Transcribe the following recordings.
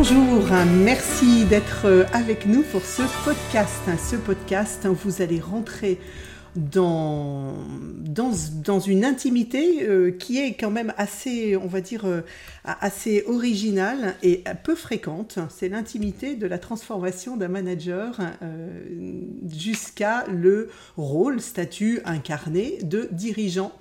Bonjour, merci d'être avec nous pour ce podcast. Ce podcast, vous allez rentrer dans, une intimité euh, qui est quand même assez, on va dire, euh, assez originale et peu fréquente. C'est l'intimité de la transformation d'un manager euh, jusqu'à le rôle, statut incarné de dirigeant.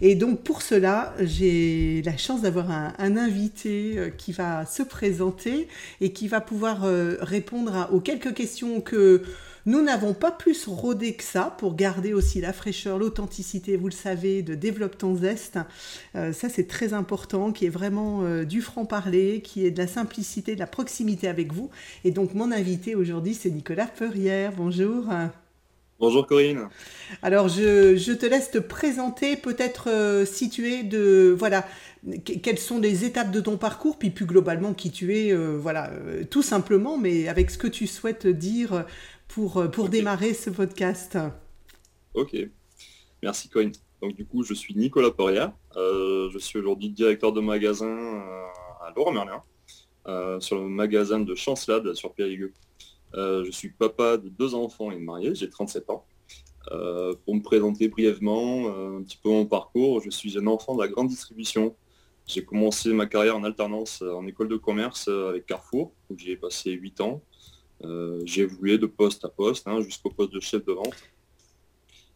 Et donc pour cela, j'ai la chance d'avoir un, invité qui va se présenter et qui va pouvoir répondre aux quelques questions que nous n'avons pas plus rodé que ça pour garder aussi la fraîcheur, l'authenticité, vous le savez, de Développe ton zeste. Euh, ça, c'est très important, qui est vraiment euh, du franc-parler, qui est de la simplicité, de la proximité avec vous. Et donc, mon invité aujourd'hui, c'est Nicolas Peurière. Bonjour. Bonjour Corinne. Alors je, te laisse te présenter, peut-être euh, situer de voilà quelles sont les étapes de ton parcours, puis plus globalement qui tu es, voilà tout simplement, mais avec ce que tu souhaites dire pour, euh, démarrer ce podcast. Ok, merci Corinne. Donc du coup, je suis Nicolas Poria. Euh, je suis aujourd'hui directeur de magasin euh, à Laurent Merlin, sur le magasin de Chancelade sur Périgueux. Je suis papa de deux enfants et marié, j'ai 37 ans. pour me présenter brièvement un petit peu mon parcours, je suis un enfant de la grande distribution. J'ai commencé ma carrière en alternance en école de commerce avec Carrefour, où j'y ai passé 8 ans. Euh, j'ai évolué de poste à poste hein, jusqu'au poste de chef de vente.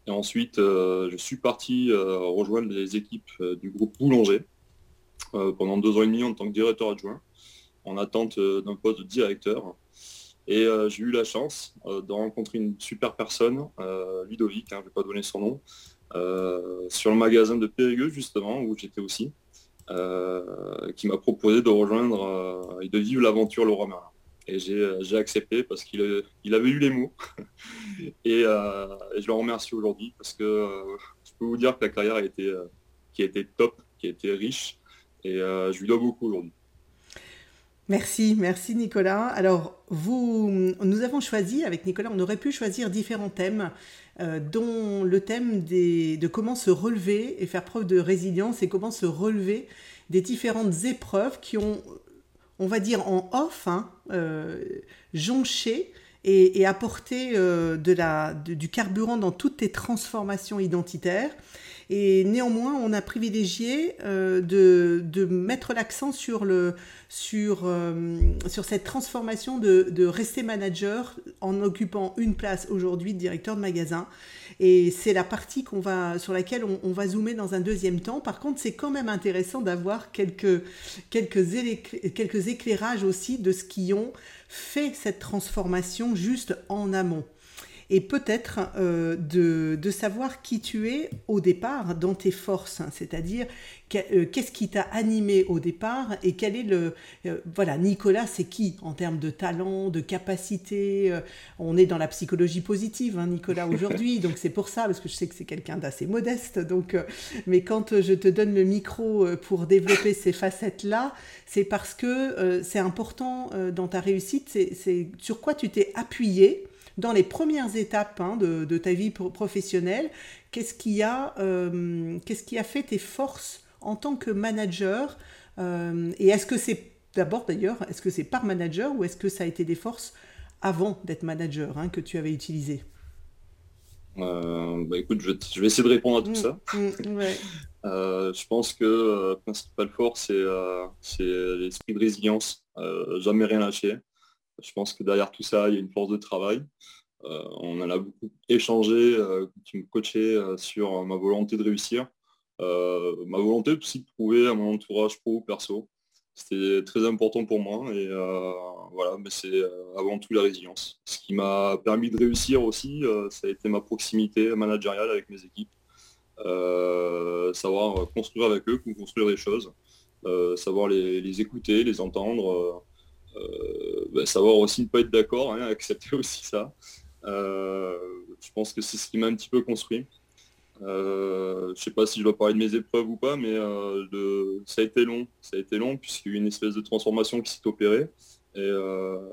Et ensuite, euh, je suis parti euh, rejoindre les équipes du groupe Boulanger pendant deux ans et demi en tant que directeur adjoint, en attente d'un poste de directeur. Et j'ai eu la chance de rencontrer une super personne, Ludovic, hein, je ne vais pas donner son nom, sur le magasin de Périgueux, justement, où j'étais aussi, qui m'a proposé de rejoindre et de vivre l'aventure Laurent Merlin. Et euh, j'ai accepté parce qu'il euh, il avait eu les mots. Euh, et, je le remercie aujourd'hui parce que je peux vous dire que la carrière a été, qui a été top, qui a été riche. Et je lui dois beaucoup aujourd'hui. Merci, merci Nicolas. Alors, nous avons choisi, avec Nicolas, on aurait pu choisir différents thèmes, dont le thème de comment se relever et faire preuve de résilience et comment se relever des différentes épreuves qui ont on va dire en off, hein, euh, joncher et, apporter euh, de la, du carburant dans toutes tes transformations identitaires. Et néanmoins, on a privilégié euh, de, mettre l'accent sur, le, sur, sur cette transformation de, de, rester manager en occupant une place aujourd'hui de directeur de magasin. Et c'est la partie qu'on va, sur laquelle on, va zoomer dans un deuxième temps. Par contre, c'est quand même intéressant d'avoir quelques, quelques, quelques éclairages aussi de ce qui ont fait cette transformation juste en amont et peut-être euh, de, savoir qui tu es au départ dans tes forces, hein. c'est-à-dire euh, qu'est-ce qui t'a animé au départ et quel est le... Euh, voilà, Nicolas, c'est qui en termes de talent, de capacité On est dans la psychologie positive, hein, Nicolas, aujourd'hui, donc c'est pour ça, parce que je sais que c'est quelqu'un d'assez modeste, donc, mais quand je te donne le micro pour développer ces facettes-là, c'est parce que c'est important dans ta réussite, c'est sur quoi tu t'es appuyé dans les premières étapes hein, de, ta vie professionnelle, qu'est-ce qui, a, euh, qu'est-ce qui a fait tes forces en tant que manager euh, Et est-ce que c'est, d'abord d'ailleurs, est-ce que c'est par manager ou est-ce que ça a été des forces avant d'être manager hein, que tu avais utilisées? Euh, bah écoute, je vais, essayer de répondre à tout mmh, ça. Mmh, je pense que la principale force, c'est l'esprit de résilience. jamais rien lâcher. Je pense que derrière tout ça, il y a une force de travail. Euh, on en a beaucoup échangé, euh, tu me coachais euh, sur ma volonté de réussir, ma volonté aussi de trouver à mon entourage pro ou perso. C'était très important pour moi et voilà, mais c'est avant tout la résilience. Ce qui m'a permis de réussir aussi, ça a été ma proximité managériale avec mes équipes. savoir construire avec eux, construire des choses, savoir les, écouter, les entendre, bah, savoir aussi ne pas être d'accord, hein, accepter aussi ça. Euh, je pense que c'est ce qui m'a un petit peu construit. Euh, je sais pas si je dois parler de mes épreuves ou pas, mais euh, ça a été long. Ça a été long puisqu'il y a eu une espèce de transformation qui s'est opérée. Et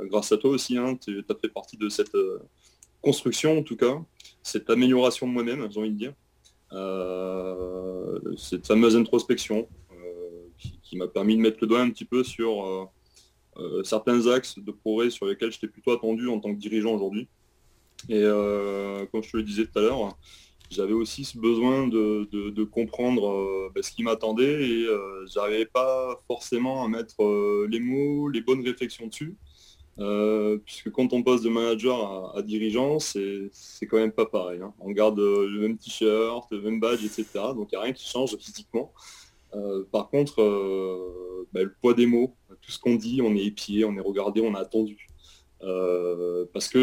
grâce à toi aussi, hein, tu as fait partie de cette construction en tout cas, cette amélioration de moi-même, j'ai envie de dire. cette fameuse introspection qui, m'a permis de mettre le doigt un petit peu sur certains axes de progrès sur lesquels j'étais plutôt attendu en tant que dirigeant aujourd'hui. Et comme je te le disais tout à l'heure, j'avais aussi ce besoin de, comprendre ben, ce qui m'attendait et j'arrivais pas forcément à mettre les mots, les bonnes réflexions dessus. Euh, puisque quand on passe de manager à, dirigeant, c'est quand même pas pareil. Hein. On garde euh, le même t-shirt, le même badge, etc. Donc il n'y a rien qui change physiquement. Euh, par contre, bah, le poids des mots, tout ce qu'on dit, on est épié, on est regardé, on a attendu. parce que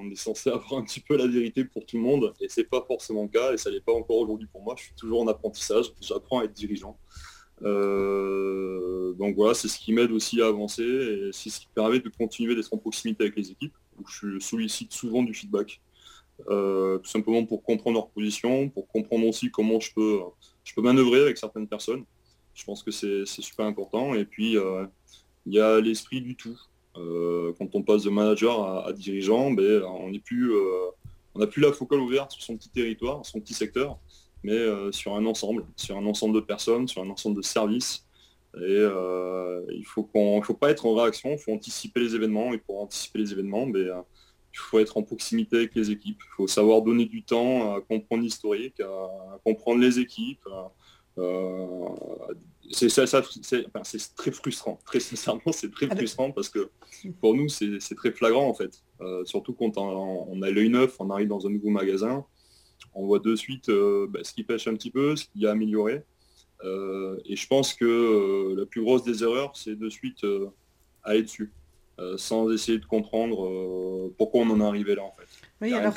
on est censé avoir un petit peu la vérité pour tout le monde et c'est pas forcément le cas et ça n'est pas encore aujourd'hui pour moi. Je suis toujours en apprentissage, j'apprends à être dirigeant. Euh, donc voilà, c'est ce qui m'aide aussi à avancer et c'est ce qui permet de continuer d'être en proximité avec les équipes, où je sollicite souvent du feedback. Euh, tout simplement pour comprendre leur position, pour comprendre aussi comment je peux, je peux manœuvrer avec certaines personnes. Je pense que c'est super important. Et puis, euh, il y a l'esprit du tout. quand on passe de manager à, dirigeant, ben, on n'a plus, on plus la focale ouverte sur son petit territoire, son petit secteur mais euh, sur un ensemble, sur un ensemble de personnes, sur un ensemble de services. Et euh, il faut faut pas être en réaction, il faut anticiper les événements. Et pour anticiper les événements, ben, euh, il faut être en proximité avec les équipes. Il faut savoir donner du temps à comprendre l'historique, à, comprendre les équipes. c'est, très frustrant. Très sincèrement, c'est très ah frustrant parce que pour nous, c'est, très flagrant en fait. surtout quand on, on a l'œil neuf, on arrive dans un nouveau magasin on voit de suite euh, bah, ce qui pêche un petit peu, ce qui a amélioré. Euh, et je pense que euh, la plus grosse des erreurs, c'est de suite aller dessus, sans essayer de comprendre pourquoi on en est arrivé là en fait. Oui, alors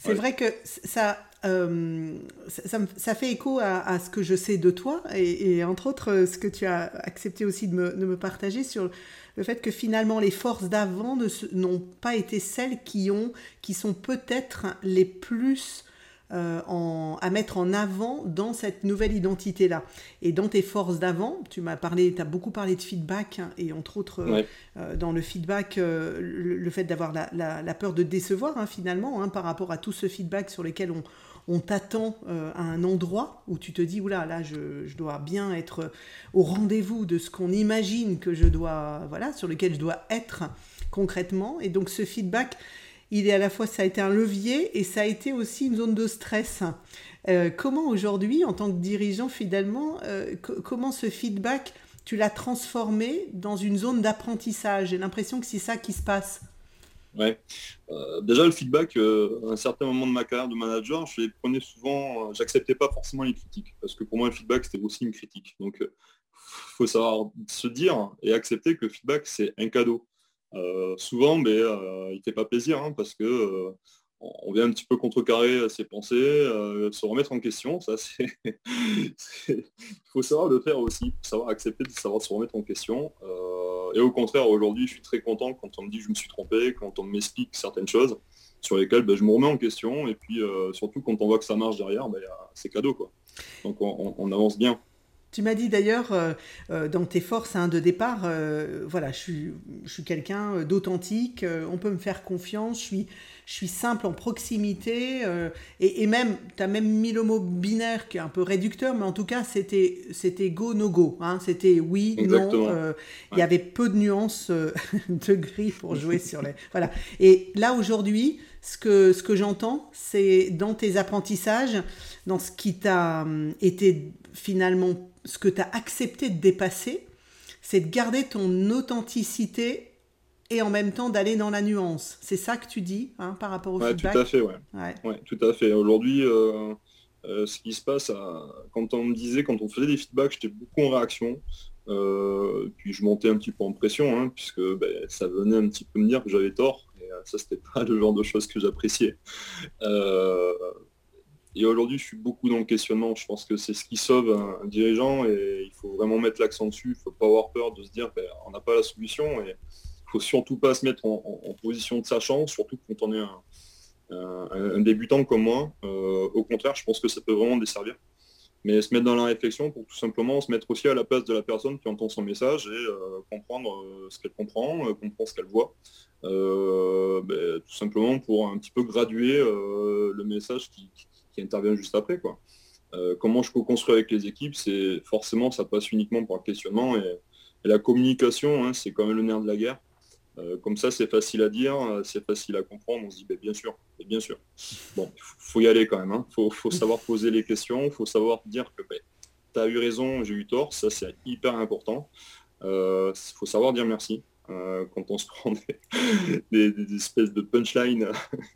c'est vrai que ça, ça, fait écho à, ce que je sais de toi et, entre autres ce que tu as accepté aussi de me, de me partager sur le fait que finalement les forces d'avant n'ont pas été celles qui, ont, qui sont peut-être les plus euh, à mettre en avant dans cette nouvelle identité-là. Et dans tes forces d'avant, tu m'as parlé, tu as beaucoup parlé de feedback, hein, et entre autres, euh, dans le feedback, euh, le, fait d'avoir la, peur de décevoir, hein, finalement, hein, par rapport à tout ce feedback sur lequel on, on t'attend à un endroit où tu te dis, oula, là, je, je dois bien être au rendez-vous de ce qu'on imagine que je dois, voilà, sur lequel je dois être concrètement. Et donc ce feedback, il est à la fois, ça a été un levier et ça a été aussi une zone de stress. Euh, comment aujourd'hui, en tant que dirigeant, finalement, euh, comment ce feedback, tu l'as transformé dans une zone d'apprentissage? J'ai l'impression que c'est ça qui se passe. Ouais. Euh, déjà, le feedback, à un certain moment de ma carrière de manager, je les prenais souvent, j'acceptais pas forcément les critiques, parce que pour moi, le feedback, c'était aussi une critique. Donc, il faut savoir se dire et accepter que le feedback, c'est un cadeau. Euh, souvent, mais euh, il fait pas plaisir hein, parce que euh, on vient un petit peu contrecarrer ses pensées, se remettre en question. Ça, c'est, il faut savoir le faire aussi, savoir accepter de savoir se remettre en question. et au contraire, aujourd'hui, je suis très content quand on me dit je me suis trompé, quand on m'explique certaines choses sur lesquelles ben, je me remets en question. Et puis surtout quand on voit que ça marche derrière, ben, c'est cadeau quoi. Donc on avance bien. Tu m'as dit d'ailleurs euh, euh, dans tes forces hein, de départ, euh, voilà, je suis, je suis quelqu'un d'authentique, on peut me faire confiance, je suis, je suis simple en proximité, et, même, tu as même mis le mot binaire qui est un peu réducteur, mais en tout cas, c'était, c'était go, no go, hein, c'était oui, non, il y avait peu de nuances de gris pour jouer sur les... Voilà. Et là, aujourd'hui, ce que, ce que j'entends, c'est dans tes apprentissages, dans ce qui t'a hum, été finalement ce que tu as accepté de dépasser, c'est de garder ton authenticité et en même temps d'aller dans la nuance. C'est ça que tu dis hein, par rapport au feedback Tout à fait, ouais. tout à fait. Aujourd'hui, euh, euh, ce qui se passe, quand on me disait, quand on faisait des feedbacks, j'étais beaucoup en réaction. Euh, puis je montais un petit peu en pression, hein, puisque ben, ça venait un petit peu me dire que j'avais tort. Et ça, c'était pas le genre de choses que j'appréciais. Et aujourd'hui, je suis beaucoup dans le questionnement. Je pense que c'est ce qui sauve un, dirigeant et il faut vraiment mettre l'accent dessus. Il ne faut pas avoir peur de se dire ben, n'a pas la solution et il faut surtout pas se mettre en, position de sachant, surtout quand on est un, débutant comme moi. Euh, au contraire, je pense que ça peut vraiment desservir. Mais se mettre dans la réflexion pour tout simplement se mettre aussi à la place de la personne qui entend son message et euh, comprendre euh, ce qu'elle comprend, comprendre ce qu'elle voit. Ben, tout simplement pour un petit peu graduer le message qui, intervient juste après. Quoi. Euh, comment je peux construire avec les équipes, c'est forcément ça passe uniquement par le questionnement et la communication, hein, c'est quand même le nerf de la guerre. Euh, comme ça, c'est facile à dire, c'est facile à comprendre. On se dit, ben, bien sûr, bien sûr. Bon, il faut y aller quand même. Il hein. faut, savoir poser les questions, il faut savoir dire que ben, tu as eu raison, j'ai eu tort. Ça, c'est hyper important. Il faut savoir dire merci. Euh, quand on se prend des, espèces de punchline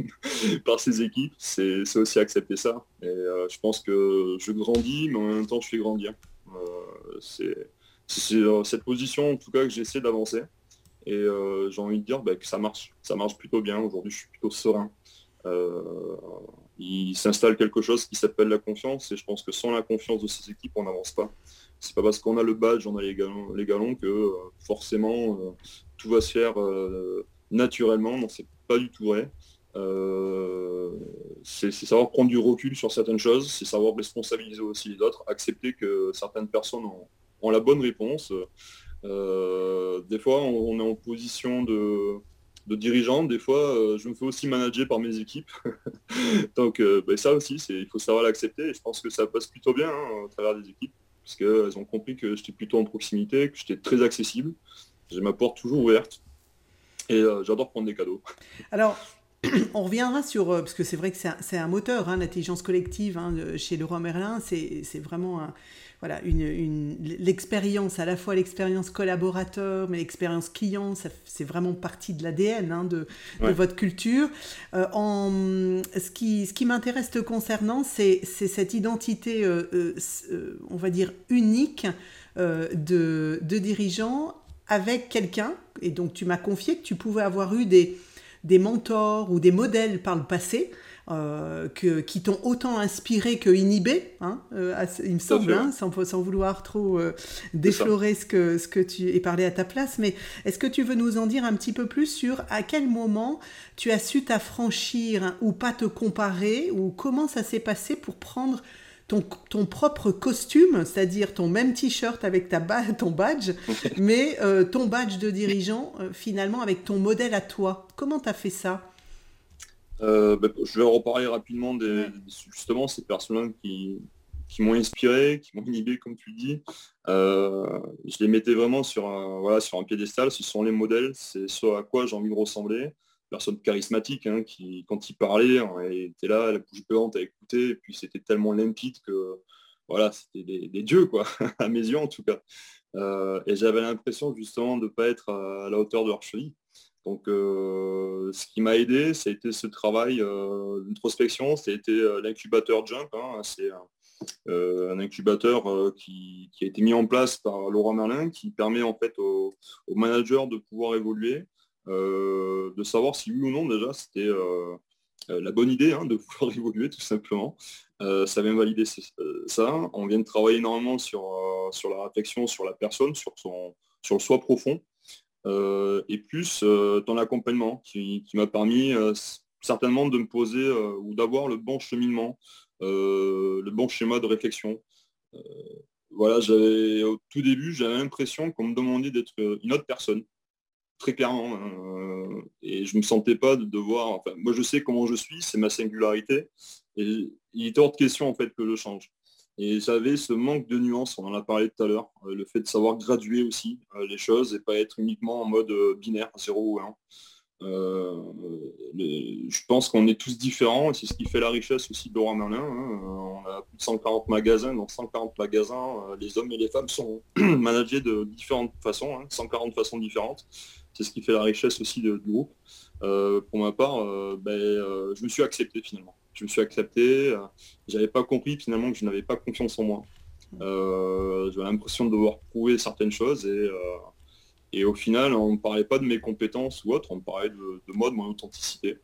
par ses équipes, c'est aussi accepter ça. Et euh, je pense que je grandis, mais en même temps je fais grandir. Euh, c'est cette position en tout cas que j'essaie d'avancer. Et j'ai envie de dire bah, que ça marche. Ça marche plutôt bien. Aujourd'hui je suis plutôt serein. il s'installe quelque chose qui s'appelle la confiance et je pense que sans la confiance de ces équipes, on n'avance pas c'est pas parce qu'on a le badge, on a les galons, les galons que euh, forcément euh, tout va se faire euh, naturellement. Non, c'est pas du tout vrai. c'est savoir prendre du recul sur certaines choses, c'est savoir responsabiliser aussi les autres, accepter que certaines personnes ont, la bonne réponse. des fois, on, est en position de, de dirigeant, des fois, je me fais aussi manager par mes équipes. Donc, ben, ça aussi, il faut savoir l'accepter. Et je pense que ça passe plutôt bien hein, à travers des équipes parce qu'elles ont compris que j'étais plutôt en proximité, que j'étais très accessible. J'ai ma porte toujours ouverte et euh, j'adore prendre des cadeaux. Alors, on reviendra sur, euh, parce que c'est vrai que c'est un, moteur, hein, l'intelligence collective hein, chez Leroy Merlin, c'est vraiment un, voilà, une, l'expérience, à la fois l'expérience collaborateur, mais l'expérience client, c'est vraiment partie de l'ADN hein, de, votre culture. Euh, en, ce qui, ce qui m'intéresse te concernant, c'est cette identité, euh, euh, on va dire, unique de, de dirigeants avec quelqu'un. Et donc, tu m'as confié que tu pouvais avoir eu des, des mentors ou des modèles par le passé. Euh, que, qui t'ont autant inspiré que inhibé, hein, euh, il me semble, hein, sans, sans, vouloir trop euh, déflorer ce que, ce que tu es parlé à ta place. Mais est-ce que tu veux nous en dire un petit peu plus sur à quel moment tu as su t'affranchir ou pas te comparer ou comment ça s'est passé pour prendre ton, ton, propre costume, c'est-à-dire ton même t-shirt avec ta ton badge, mais ton badge de dirigeant finalement avec ton modèle à toi? Comment tu as fait ça? Euh, bah, je vais reparler rapidement des, justement ces personnes qui, m'ont inspiré, qui m'ont inhibé, comme tu dis. Euh, je les mettais vraiment sur un, piédestal. Ce sont les modèles, c'est ce à quoi j'ai envie de ressembler. Personne charismatique, hein, qui, quand il parlait, elle était là, la bouche béante à écouter, et puis c'était tellement limpide que voilà, c'était des, dieux, quoi, à mes yeux en tout cas. Euh, et j'avais l'impression justement de ne pas être à la hauteur de leur cheville. Donc, euh, ce qui m'a aidé, ça a été ce travail euh, d'introspection, ça a été euh, l'incubateur Jump. Hein. c'est un incubateur qui, a été mis en place par Laurent Merlin, qui permet en fait aux, managers de pouvoir évoluer, de savoir si oui ou non déjà c'était la bonne idée hein, de pouvoir évoluer tout simplement. ça vient valider ça. On vient de travailler énormément sur, sur la réflexion, sur la personne, sur, son, sur le soi profond. Euh, et plus euh, ton accompagnement qui, m'a permis euh, certainement de me poser ou d'avoir le bon cheminement, le bon schéma de réflexion. voilà, j'avais au tout début, j'avais l'impression qu'on me demandait d'être une autre personne, très clairement. Et je ne me sentais pas de devoir. Moi, je sais comment je suis, c'est ma singularité. Et il est hors de question en fait que je change. Et j'avais ce manque de nuances, on en a parlé tout à l'heure, euh, le fait de savoir graduer aussi euh, les choses et pas être uniquement en mode euh, binaire, 0 ou 1. je pense qu'on est tous différents et c'est ce qui fait la richesse aussi de Laurent. Hein. On a plus de 140 magasins, dans 140 magasins, les hommes et les femmes sont managés de différentes façons, 140 hein, façons différentes. C'est ce qui fait la richesse aussi du groupe. pour ma part, ben, je me suis accepté finalement je me suis accepté. Euh, j'avais pas compris finalement que je n'avais pas confiance en moi. Euh, j'avais l'impression de devoir prouver certaines choses et, euh, et au final, on ne parlait pas de mes compétences ou autre, on parlait de, moi, de mon authenticité.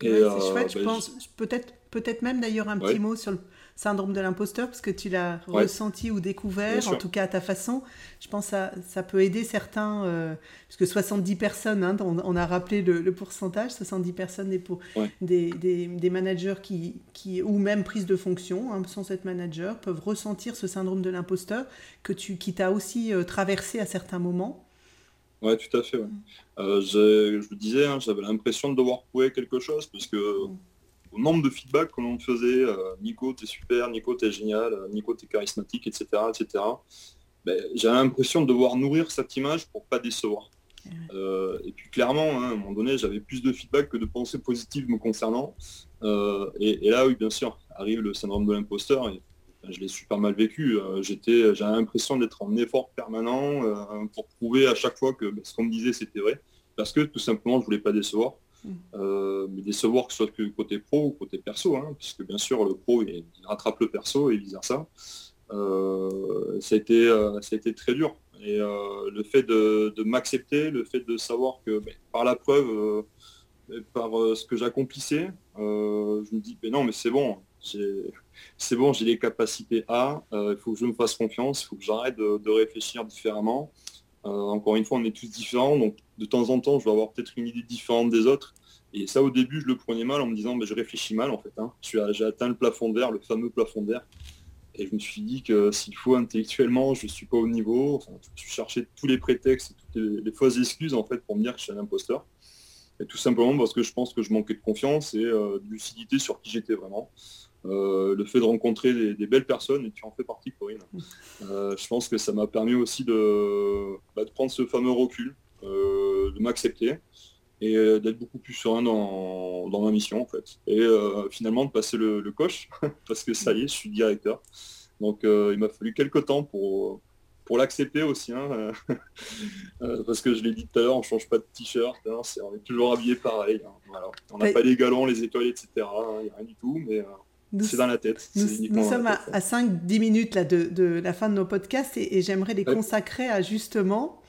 c'est chouette, je ben, pense. Peut-être peut-être même d'ailleurs un petit mot sur le syndrome de l'imposteur, parce que tu l'as ressenti ou découvert, en tout cas à ta façon. Je pense que ça, ça peut aider certains, euh, puisque 70 personnes, hein, on, a rappelé le, pourcentage, 70 personnes des, pour, des, des, managers qui, qui, ou même prise de fonction, hein, sans être manager, peuvent ressentir ce syndrome de l'imposteur que tu, qui t'a aussi euh, traversé à certains moments. Oui, tout à fait. Euh, je, je disais, hein, j'avais l'impression de devoir prouver quelque chose, parce que mm au nombre de feedback que l'on faisait, euh, Nico, t'es super, Nico, t'es génial, euh, Nico, t'es charismatique, etc., etc. ben, j'ai l'impression de devoir nourrir cette image pour pas décevoir. Euh, et puis clairement, hein, à un moment donné, j'avais plus de feedback que de pensées positives me concernant. Euh, et, là, oui, bien sûr, arrive le syndrome de l'imposteur. Et, je l'ai super mal vécu. Euh, j'étais, j'avais l'impression d'être en effort permanent pour prouver à chaque fois que ben, ce qu'on me disait, c'était vrai. Parce que tout simplement, je voulais pas décevoir. Mm. mais décevoir que ce soit que côté pro ou côté perso, hein, puisque bien sûr, le pro, il, rattrape le perso et vice-versa. ça, a été, ça a été très dur. Et euh, le fait de, m'accepter, le fait de savoir que ben, par la preuve, euh, par euh, ce que j'accomplissais, je me dis, mais non, mais c'est bon, c'est bon, j'ai les capacités A, il faut que je me fasse confiance, il faut que j'arrête de, réfléchir différemment. Encore une fois, on est tous différents, donc de temps en temps, je vais avoir peut-être une idée différente des autres. Et ça, au début, je le prenais mal en me disant, ben, je réfléchis mal en fait. Hein. J'ai atteint le plafond d'air, le fameux plafond d'air. Et je me suis dit que s'il faut intellectuellement, je ne suis pas au niveau. Enfin, je cherchais tous les prétextes, toutes les, fausses excuses en fait pour me dire que je suis un imposteur. Et tout simplement parce que je pense que je manquais de confiance et euh, de lucidité sur qui j'étais vraiment. Euh, le fait de rencontrer des, belles personnes, et tu en fais partie Corinne, euh, je pense que ça m'a permis aussi de, bah, de, prendre ce fameux recul, de m'accepter et euh, d'être beaucoup plus serein dans, ma mission en fait. Et euh, finalement de passer le, coche, parce que ça y est, je suis directeur. Donc euh, il m'a fallu quelques temps pour, pour l'accepter aussi, hein, parce que je l'ai dit tout à l'heure, on change pas de t-shirt, hein, on est toujours habillé pareil. Hein, on n'a pas les galons, les étoiles, etc. Il n'y a rien du tout, mais c'est dans la tête. Nous, sommes à, 5-10 minutes là, de, la fin de nos podcasts et, j'aimerais les consacrer à justement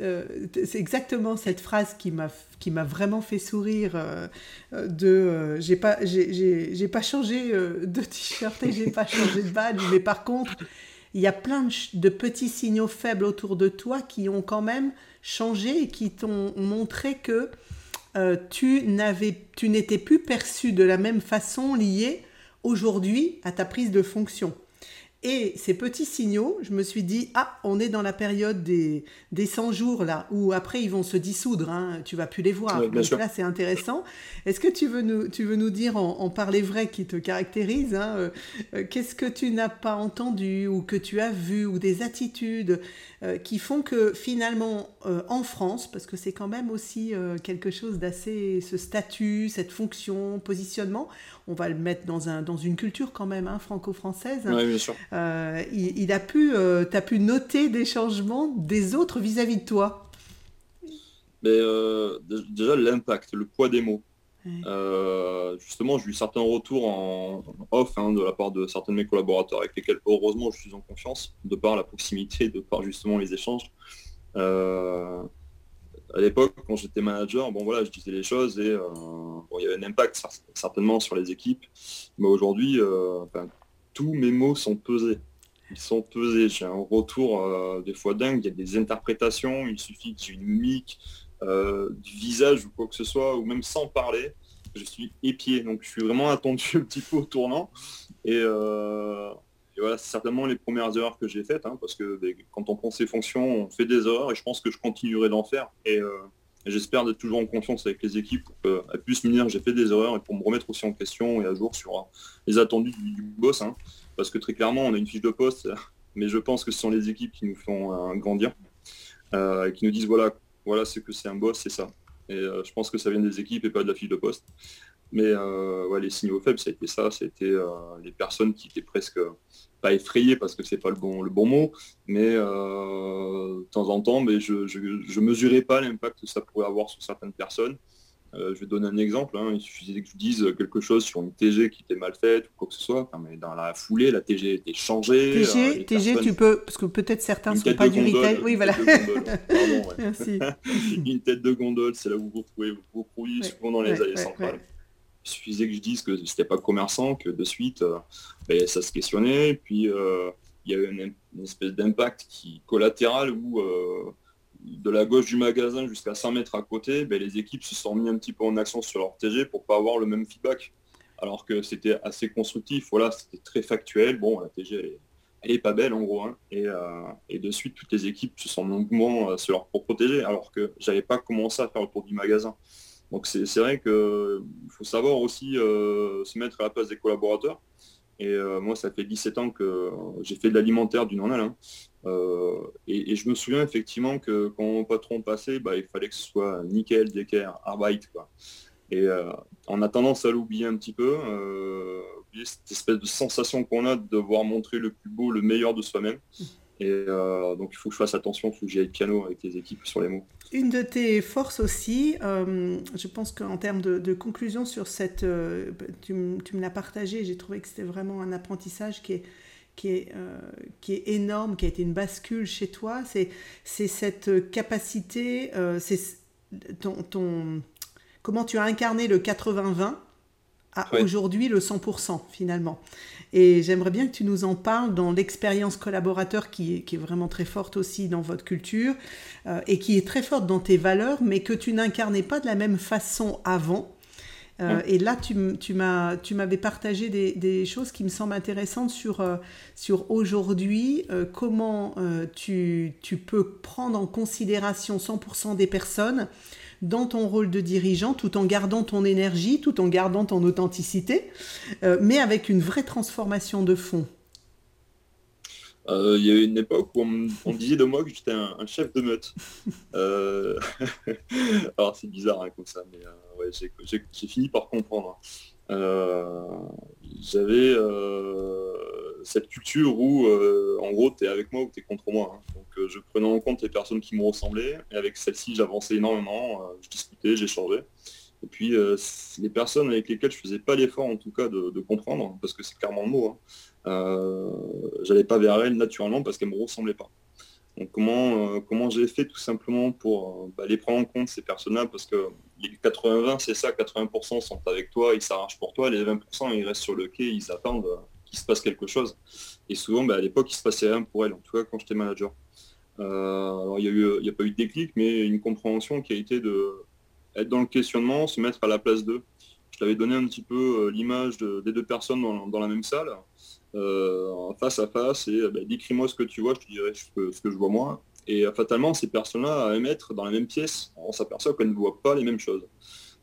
euh, c'est exactement cette phrase qui m'a qui m'a vraiment fait sourire euh, de euh, j'ai pas j'ai pas changé de t-shirt et j'ai pas changé de badge mais par contre il y a plein de, petits signaux faibles autour de toi qui ont quand même changé et qui t'ont montré que tu n'avais tu n'étais plus perçu de la même façon lié aujourd'hui à ta prise de fonction. Et ces petits signaux, je me suis dit, ah, on est dans la période des, des 100 jours, là, où après ils vont se dissoudre, hein, tu vas plus les voir. Donc là, c'est intéressant. Est-ce que tu veux nous, tu veux nous dire, en, parler vrai qui te caractérise, hein, euh, euh, qu'est-ce que tu n'as pas entendu ou que tu as vu, ou des attitudes euh, qui font que finalement, en France, parce que c'est quand même aussi quelque chose d'assez, ce statut, cette fonction, positionnement, on va le mettre dans, un, dans une culture quand même hein, franco-française. Oui, bien sûr. Euh, il, a pu, euh, tu as pu noter des changements des autres vis-à-vis de toi? Mais, euh, Déjà, l'impact, le poids des mots. Justement, j'ai eu certains retours en off hein, de la part de certains de mes collaborateurs avec lesquels, heureusement, je suis en confiance, de par la proximité, de par justement les échanges à l'époque, quand j'étais manager, bon voilà, je disais les choses et euh, il y avait un impact certainement sur les équipes. Mais aujourd'hui, euh, tous mes mots sont pesés. Ils sont pesés. J'ai un retour euh, des fois dingue. Il y a des interprétations. Il suffit que j'ai une mimique du visage ou quoi que ce soit, ou même sans parler. Je suis épié. Donc je suis vraiment attendu un petit peu au tournant. Et et voilà, c'est certainement les premières erreurs que j'ai faites, hein, parce que ben, quand on prend ses fonctions, on fait des erreurs et je pense que je continuerai d'en faire. Et, euh, j'espère d'être toujours en confiance avec les équipes pour qu'elles puissent me dire j'ai fait des erreurs et pour me remettre aussi en question et à jour sur euh, les attendus du, boss. Hein. parce que très clairement, on a une fiche de poste, mais je pense que ce sont les équipes qui nous font euh, grandir et qui nous disent voilà, voilà ce que c'est un boss, c'est ça. Et je pense que ça vient des équipes et pas de la fiche de poste. Mais les signaux faibles, ça a été ça, c'était les personnes qui étaient presque pas effrayé parce que c'est pas le bon, mot, mais euh, de temps en temps, mais je ne mesurais pas l'impact que ça pourrait avoir sur certaines personnes. Euh, je vais donner un exemple, hein. il suffisait que je dise quelque chose sur une TG qui était mal faite ou quoi que ce soit, mais dans la foulée, la TG était changée. TG, euh, TG tu peux, parce que peut-être certains ne sont pas du retail. Oui, voilà. une tête de gondole, c'est là où vous retrouvez vos produits, souvent dans les allées centrales. Il suffisait que je dise que c'était pas commerçant, que de suite, euh, ben, ça se questionnait. Puis il y avait une, espèce d'impact qui collatéral où de la gauche du magasin jusqu'à 100 mètres à côté, ben, les équipes se sont mis un petit peu en action sur leur TG pour pas avoir le même feedback. Alors que c'était assez constructif, voilà, c'était très factuel. Bon, la TG, elle est, pas belle en gros. Hein. Et, et, de suite, toutes les équipes se sont en mouvement sur leur TG, alors que j'avais pas commencé à faire le tour du magasin. Donc c'est vrai qu'il faut savoir aussi euh, se mettre à la place des collaborateurs. Et moi, ça fait 17 ans que j'ai fait de l'alimentaire du normal. et, je me souviens effectivement que quand mon patron passait, bah, il fallait que ce soit nickel, d'équerre, arbeit. Et on a tendance à l'oublier un petit peu, cette espèce de sensation qu'on a de devoir montrer le plus beau, le meilleur de soi-même. Et euh, donc il faut que je fasse attention, il faut que j'y aille piano avec les équipes sur les mots. Une de tes forces aussi, euh, je pense qu'en termes de, conclusion sur cette... Euh, tu, me l'as partagé, j'ai trouvé que c'était vraiment un apprentissage qui est, qui est, qui est énorme, qui a été une bascule chez toi. C'est cette capacité, c'est ton, ton, comment tu as incarné le 80-20 à aujourd'hui le 100% finalement. Et j'aimerais bien que tu nous en parles dans l'expérience collaborateur qui est, qui est, vraiment très forte aussi dans votre culture euh, et qui est très forte dans tes valeurs, mais que tu n'incarnais pas de la même façon avant. Euh, et là, tu, tu m'avais partagé des, des, choses qui me semblent intéressantes sur, euh, sur aujourd'hui, comment tu, tu, peux prendre en considération 100% des personnes dans ton rôle de dirigeant tout en gardant ton énergie, tout en gardant ton authenticité, euh, mais avec une vraie transformation de fond euh, il y a eu une époque où on, disait de moi que j'étais un, chef de meute. Euh, alors c'est bizarre hein, comme ça, mais ouais, j'ai fini par comprendre. J'avais cette culture où, euh, en gros, tu es avec moi ou tu es contre moi. Hein. Donc, euh, je prenais en compte les personnes qui me ressemblaient. Et avec celles-ci, j'avançais énormément. Euh, je discutais, j'échangeais. Et puis, les personnes avec lesquelles je faisais pas l'effort, en tout cas, de, comprendre, parce que c'est clairement le mot, hein, j'allais pas vers elles naturellement parce qu'elles me ressemblaient pas. Donc comment, comment j'ai fait tout simplement pour bah, les prendre en compte ces personnes-là parce que les 80-20 c'est ça, 80% sont avec toi, ils s'arrachent pour toi, les 20% ils restent sur le quai, ils attendent qu'il se passe quelque chose. Et souvent, bah, à l'époque, il se passait rien pour elle, en tout cas quand j'étais manager. Euh, il n'y a, y a pas eu de déclic, mais une compréhension qui a été de dans le questionnement, se mettre à la place d'eux. Je t'avais donné un petit peu euh, l'image des deux personnes dans, la même salle, euh, face à face, et bah, décris-moi ce que tu vois, je te dirai ce que je vois moi. Et fatalement, ces personnes-là, à mettre dans la même pièce, on s'aperçoit qu'elles ne voient pas les mêmes choses.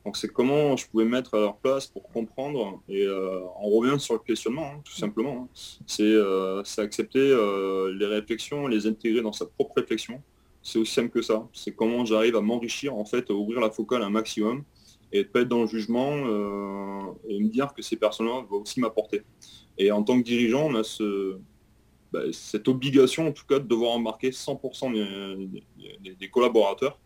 Donc c'est comment je pouvais mettre à leur place pour comprendre. Et euh, on revient sur le questionnement, hein, tout simplement. Hein. Euh, c'est accepter euh, les réflexions, les intégrer dans sa propre réflexion. C'est aussi simple que ça. C'est comment j'arrive à m'enrichir, en fait, à ouvrir la focale un maximum et ne pas être dans le jugement et me dire que ces personnes-là vont aussi m'apporter. Et en tant que dirigeant, on a ce, bah, cette obligation, en tout cas, de devoir embarquer 100% des collaborateurs.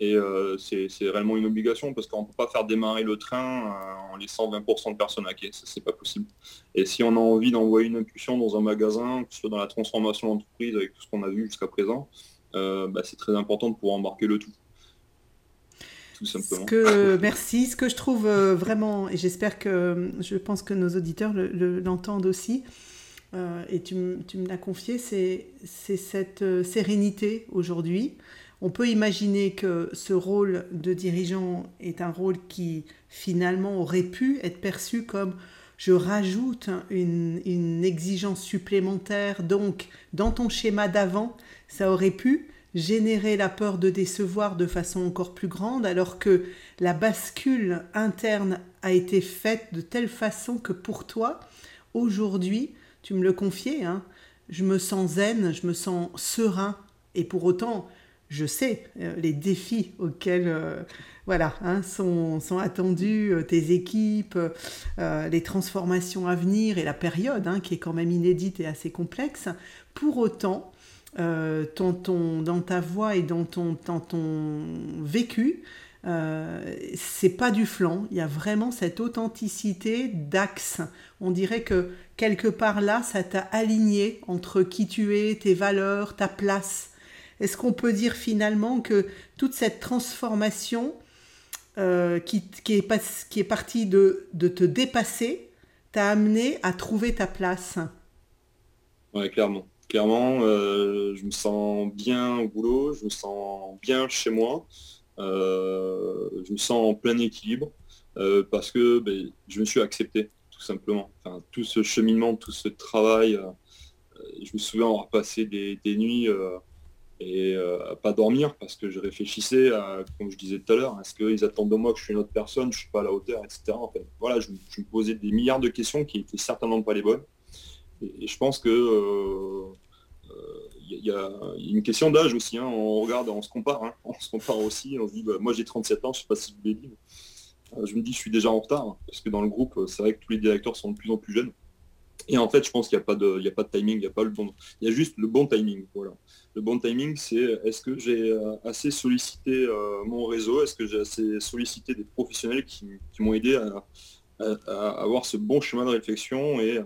Et euh, c'est réellement une obligation parce qu'on ne peut pas faire démarrer le train euh, en laissant 20% de personnes à quai, ça c'est pas possible. Et si on a envie d'envoyer une impulsion dans un magasin, que ce soit dans la transformation d'entreprise avec tout ce qu'on a vu jusqu'à présent, euh, bah, c'est très important de pouvoir embarquer le tout. Tout simplement. que, merci. Ce que je trouve vraiment, et j'espère que je pense que nos auditeurs l'entendent aussi, et tu, tu me l'as confié, c'est cette sérénité aujourd'hui. On peut imaginer que ce rôle de dirigeant est un rôle qui finalement aurait pu être perçu comme je rajoute une, exigence supplémentaire, donc dans ton schéma d'avant, ça aurait pu générer la peur de décevoir de façon encore plus grande, alors que la bascule interne a été faite de telle façon que pour toi, aujourd'hui, tu me le confiais, hein, je me sens zen, je me sens serein, et pour autant, je sais euh, les défis auxquels euh, voilà, hein, sont, attendus euh, tes équipes, les transformations à venir et la période hein, qui est quand même inédite et assez complexe. Pour autant, dans ta voix et dans ton, dans ton vécu, c'est pas du flanc, il y a vraiment cette authenticité d'axe. On dirait que quelque part là, ça t'a aligné entre qui tu es, tes valeurs, ta place. Est-ce qu'on peut dire finalement que toute cette transformation euh, qui, est partie de, te dépasser t'a amené à trouver ta place? Oui, clairement. Clairement, euh, je me sens bien au boulot, je me sens bien chez moi, euh, je me sens en plein équilibre parce que ben, je me suis accepté, tout simplement. tout ce cheminement, tout ce travail, je me souviens avoir passé des, nuits et pas dormir parce que je réfléchissais, à, comme je disais tout à l'heure, est-ce qu'ils attendent de moi que je suis une autre personne, je suis pas à la hauteur, etc. Voilà, je, me posais des milliards de questions qui étaient certainement pas les bonnes. Et, je pense que y, a une question d'âge aussi. Hein. On regarde, on se compare, hein. on se compare aussi. On se dit, bah, moi j'ai 37 ans, je sais pas si je vous l'ai dit. je me dis, je suis déjà en retard hein, parce que dans le groupe, c'est vrai que tous les directeurs sont de plus en plus jeunes. Et en fait, je pense qu'il n'y a, pas de, a pas de timing, il n'y a pas le bon. Il y a juste le bon timing. Voilà. Le bon timing, c'est est-ce que j'ai euh, assez sollicité euh, mon réseau? Est-ce que j'ai assez sollicité des professionnels qui, m'ont aidé à, avoir ce bon chemin de réflexion et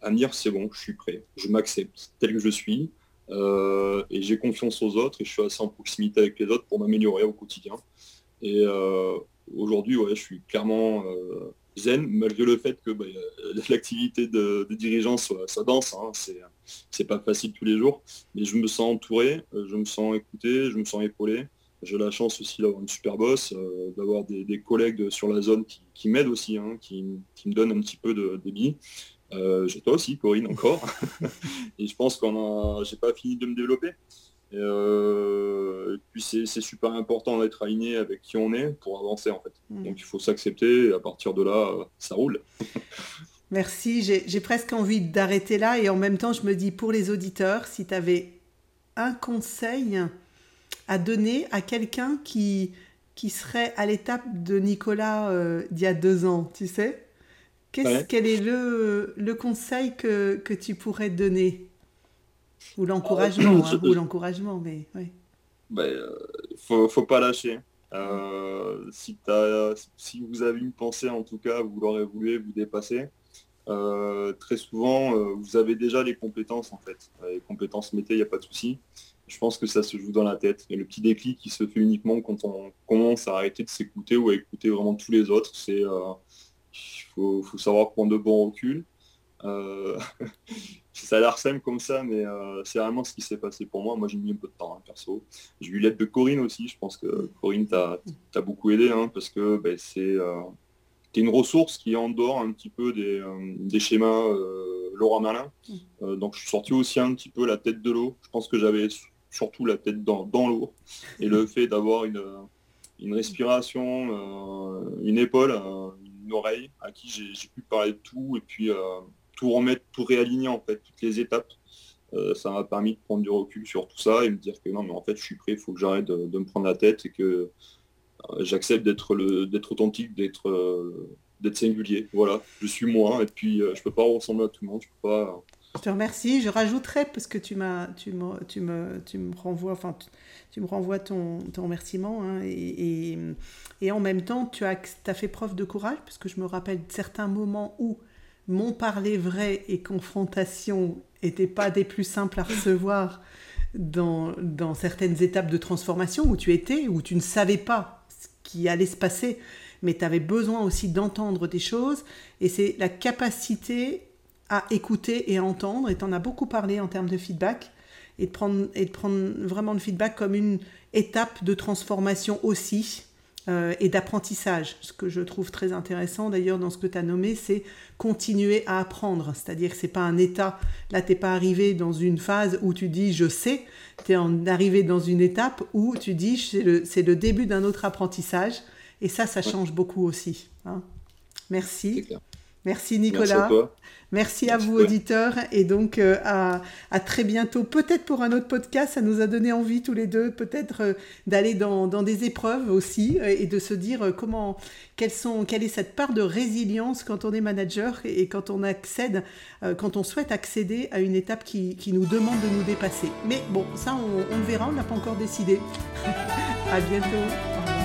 à, me dire c'est bon, je suis prêt, je m'accepte tel que je suis. Euh, et j'ai confiance aux autres et je suis assez en proximité avec les autres pour m'améliorer au quotidien. Et aujourd'hui, ouais, je suis clairement zen, malgré le fait que bah, l'activité de, dirigeant soit, dense. Hein, c'est pas facile tous les jours, mais je me sens entouré, euh, je me sens écouté, je me sens épaulé. J'ai la chance aussi d'avoir une super boss, euh, d'avoir des, collègues sur la zone qui, m'aident aussi, hein, qui, me donnent un petit peu de débit. Euh, j'ai toi aussi, Corinne, encore. et je pense qu'on a, j'ai pas fini de me développer. Euh, et, puis c'est super important d'être aligné avec qui on est pour avancer en fait. Mm. Donc il faut s'accepter et à partir de là, ça roule. Merci, j'ai presque envie d'arrêter là et en même temps je me dis pour les auditeurs, si tu avais un conseil à donner à quelqu'un qui, qui serait à l'étape de Nicolas euh, d'il y a deux ans, tu sais? Quel est le, le conseil que, que tu pourrais donner? Ou l'encouragement, hein, ou l'encouragement, mais oui. Ben, euh, faut, faut pas lâcher. Euh, si, as, si vous avez une pensée, en tout cas, vous l'aurez voulu vous dépasser. Euh, très souvent, vous avez déjà les compétences, en fait. Les compétences métiers, il n'y a pas de souci. Je pense que ça se joue dans la tête. Et le petit déclic qui se fait uniquement quand on commence à arrêter de s'écouter ou à écouter vraiment tous les autres, c'est faut, faut, savoir prendre de bons reculs. ça a l'air simple comme ça, mais euh, c'est vraiment ce qui s'est passé pour moi. Moi, j'ai mis un peu de temps, hein, perso. J'ai eu l'aide de Corinne aussi. Je pense que Corinne t'a beaucoup aidé, hein, parce que ben, c'est euh, une ressource qui est en dehors un petit peu des, euh, schémas Laura Merlin. Mm. donc, je suis sorti aussi un petit peu la tête de l'eau. Je pense que j'avais surtout la tête dans, l'eau. Et le fait d'avoir une, une respiration, une épaule, oreille à qui j'ai pu parler de tout, et puis tout remettre, tout réaligner en fait, toutes les étapes. Euh, ça m'a permis de prendre du recul sur tout ça et me dire que non mais en fait je suis prêt, il faut que j'arrête de, me prendre la tête et que euh, j'accepte d'être d'être authentique, d'être euh, d'être singulier. Voilà, je suis moi et puis je peux pas ressembler à tout le monde, je peux pas. Je te remercie. Je rajouterai parce que tu m'as tu me tu me tu me renvoies enfin tu, me renvoies ton, ton remerciement hein, et, et, en même temps tu as, as fait preuve de courage parce que je me rappelle certains moments où mon parler vrai et confrontation n'étaient pas des plus simples à recevoir dans, dans certaines étapes de transformation où tu étais, où tu ne savais pas ce qui allait se passer, mais tu avais besoin aussi d'entendre des choses. Et c'est la capacité à écouter et à entendre. Et tu en as beaucoup parlé en termes de feedback. Et de, prendre, et de prendre vraiment le feedback comme une étape de transformation aussi euh, et d'apprentissage. Ce que je trouve très intéressant d'ailleurs dans ce que tu as nommé, c'est continuer à apprendre. C'est-à-dire que ce n'est pas un état, là tu n'es pas arrivé dans une phase où tu dis je sais, tu es arrivé dans une étape où tu dis c'est le, le, début d'un autre apprentissage. Et ça, ça change beaucoup aussi. Hein. Merci. Merci Nicolas. Merci, à, vous auditeurs et donc euh, à, très bientôt. Peut-être pour un autre podcast, ça nous a donné envie tous les deux peut-être euh, d'aller dans, des épreuves aussi euh, et de se dire comment, quelles sont, quelle est cette part de résilience quand on est manager et, quand on accède, quand on souhaite accéder à une étape qui, nous demande de nous dépasser. Mais bon, ça on, on le verra, on n'a pas encore décidé. à bientôt.